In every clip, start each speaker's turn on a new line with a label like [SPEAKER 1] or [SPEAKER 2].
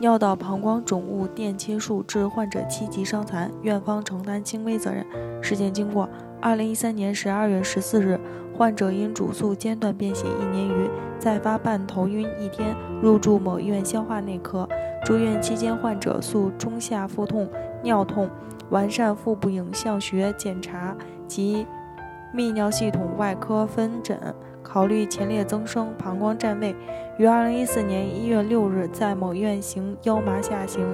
[SPEAKER 1] 尿道膀胱肿物电切术致患者七级伤残，院方承担轻微责任。事件经过：二零一三年十二月十四日，患者因主诉间断便血一年余，再发伴头晕一天，入住某医院消化内科。住院期间，患者诉中下腹痛、尿痛，完善腹部影像学检查及泌尿系统外科分诊。考虑前列增生、膀胱占位，于二零一四年一月六日在某院行腰麻下行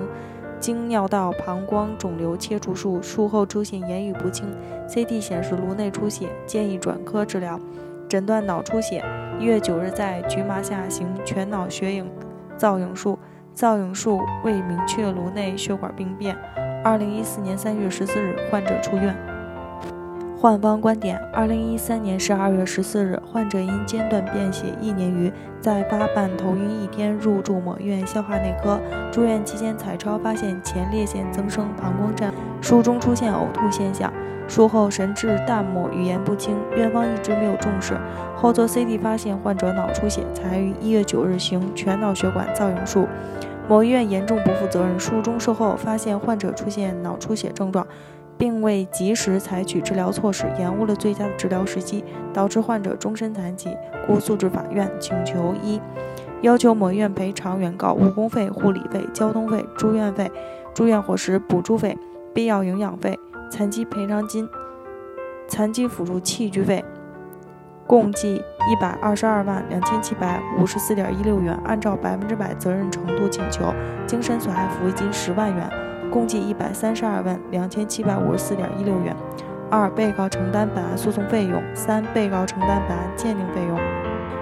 [SPEAKER 1] 经尿道膀胱肿瘤切除术，术后出现言语不清，CT 显示颅内出血，建议转科治疗，诊断脑出血。一月九日在局麻下行全脑血影造影术，造影术未明确颅内血管病变。二零一四年三月十四日，患者出院。患方观点：二零一三年十二月十四日，患者因间断便血一年余，在发伴头晕一天，入住某院消化内科。住院期间彩超发现前列腺增生、膀胱占，术中出现呕吐现象。术后神志淡漠，语言不清，院方一直没有重视。后做 CT 发现患者脑出血，才于一月九日行全脑血管造影术。某医院严重不负责任，术中术后发现患者出现脑出血症状。并未及时采取治疗措施，延误了最佳的治疗时机，导致患者终身残疾，故诉至法院请求一，要求某院赔偿原告误工费、护理费、交通费、住院费、住院伙食补助费、必要营养费、残疾赔偿金、残疾辅助器具费，共计一百二十二万两千七百五十四点一六元，按照百分之百责任程度请求，精神损害抚慰金十万元。共计一百三十二万两千七百五十四点一六元。二、被告承担本案诉讼费用。三、被告承担本案鉴定费用。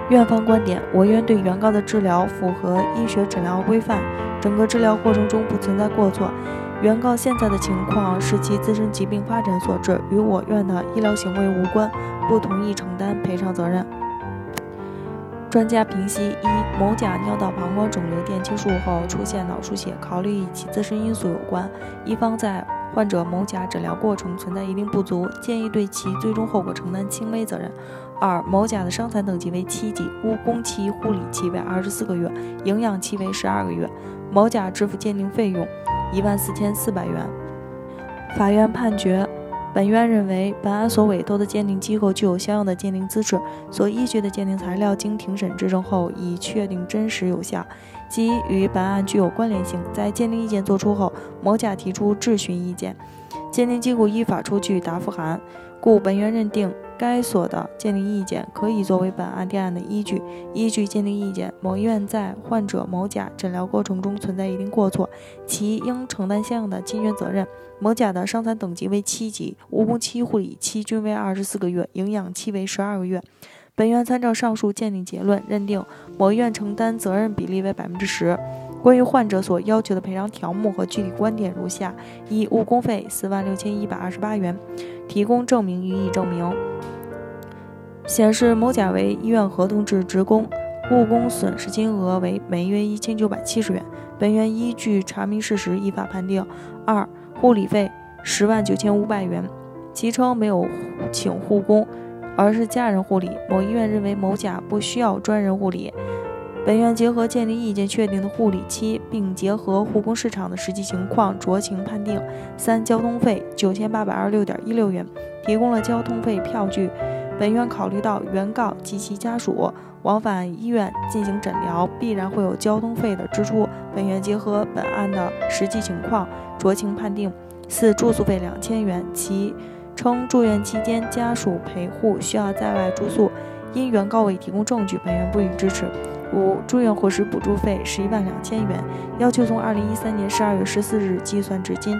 [SPEAKER 1] 院方观点：我院对原告的治疗符合医学诊疗规范，整个治疗过程中不存在过错。原告现在的情况是其自身疾病发展所致，与我院的医疗行为无关，不同意承担赔偿责任。专家评析：一、某甲尿道膀胱肿瘤电切术后出现脑出血，考虑与其自身因素有关。一方在患者某甲诊疗过程存在一定不足，建议对其最终后果承担轻微责任。二、某甲的伤残等级为七级，误工期、护理期为二十四个月，营养期为十二个月。某甲支付鉴定费用一万四千四百元。法院判决。本院认为，本案所委托的鉴定机构具有相应的鉴定资质，所依据的鉴定材料经庭审质证后已确定真实有效，即与本案具有关联性。在鉴定意见作出后，某甲提出质询意见，鉴定机构依法出具答复函，故本院认定。该所的鉴定意见可以作为本案定案的依据。依据鉴定意见，某医院在患者某甲诊疗过程中存在一定过错，其应承担相应的侵权责任。某甲的伤残等级为七级，误工期、护理期均为二十四个月，营养期为十二个月。本院参照上述鉴定结论，认定某医院承担责任比例为百分之十。关于患者所要求的赔偿条目和具体观点如下：一、误工费四万六千一百二十八元。提供证明予以证明，显示某甲为医院合同制职工，误工损失金额为每月一千九百七十元。本院依据查明事实，依法判定。二、护理费十万九千五百元，其称没有请护工，而是家人护理。某医院认为某甲不需要专人护理。本院结合鉴定意见确定的护理期，并结合护工市场的实际情况酌情判定。三、交通费九千八百二十六点一六元，提供了交通费票据。本院考虑到原告及其家属往返医院进行诊疗，必然会有交通费的支出。本院结合本案的实际情况酌情判定。四、住宿费两千元，其称住院期间家属陪护需要在外住宿，因原告未提供证据，本院不予支持。五、住院伙食补助费十一万两千元，要求从二零一三年十二月十四日计算至今，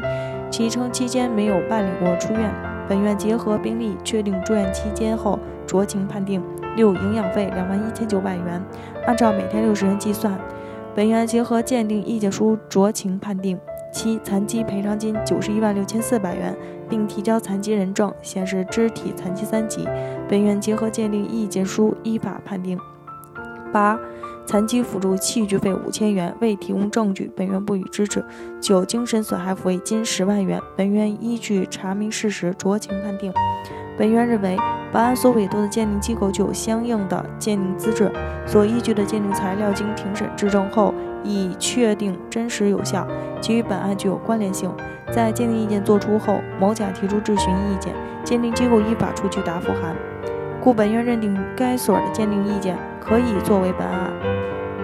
[SPEAKER 1] 其称期间没有办理过出院。本院结合病例确定住院期间后酌情判定。六、营养费两万一千九百元，按照每天六十元计算。本院结合鉴定意见书酌情判定。七、残疾赔偿金九十一万六千四百元，并提交残疾人证，显示肢体残疾三级。本院结合鉴定意见书依法判定。八、残疾辅助器具费五千元，未提供证据，本院不予支持。九、精神损害抚慰金十万元，本院依据查明事实酌情判定。本院认为，本案所委托的鉴定机构具有相应的鉴定资质，所依据的鉴定材料经庭审质证后，已确定真实有效，其与本案具有关联性。在鉴定意见作出后，某甲提出质询意见，鉴定机构依法出具答复函，故本院认定该所的鉴定意见可以作为本案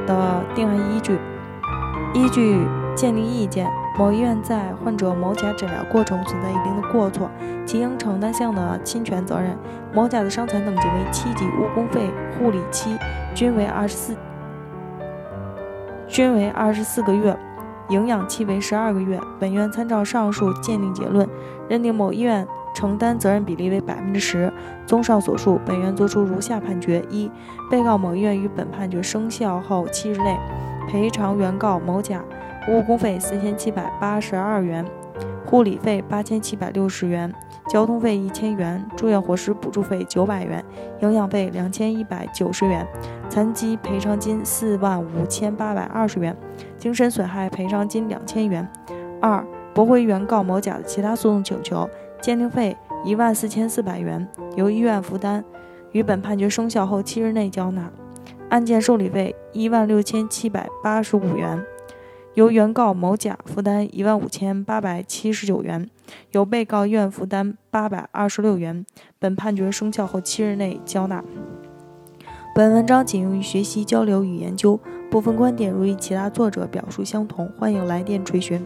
[SPEAKER 1] 的定案依据。依据鉴定意见。某医院在患者某甲诊疗过程存在一定的过错，其应承担相应的侵权责任。某甲的伤残等级为七级，误工费、护理期均为二十四，均为二十四个月，营养期为十二个月。本院参照上述鉴定结论，认定某医院承担责任比例为百分之十。综上所述，本院作出如下判决：一、被告某医院于本判决生效后七日内赔偿原告某甲。误工费四千七百八十二元，护理费八千七百六十元，交通费一千元，住院伙食补助费九百元，营养费两千一百九十元，残疾赔偿金四万五千八百二十元，精神损害赔偿金两千元。二、驳回原告某甲的其他诉讼请求，鉴定费一万四千四百元，由医院负担，于本判决生效后七日内交纳。案件受理费一万六千七百八十五元。由原告某甲负担一万五千八百七十九元，由被告院负担八百二十六元。本判决生效后七日内交纳。本文章仅用于学习、交流与研究，部分观点如与其他作者表述相同，欢迎来电垂询。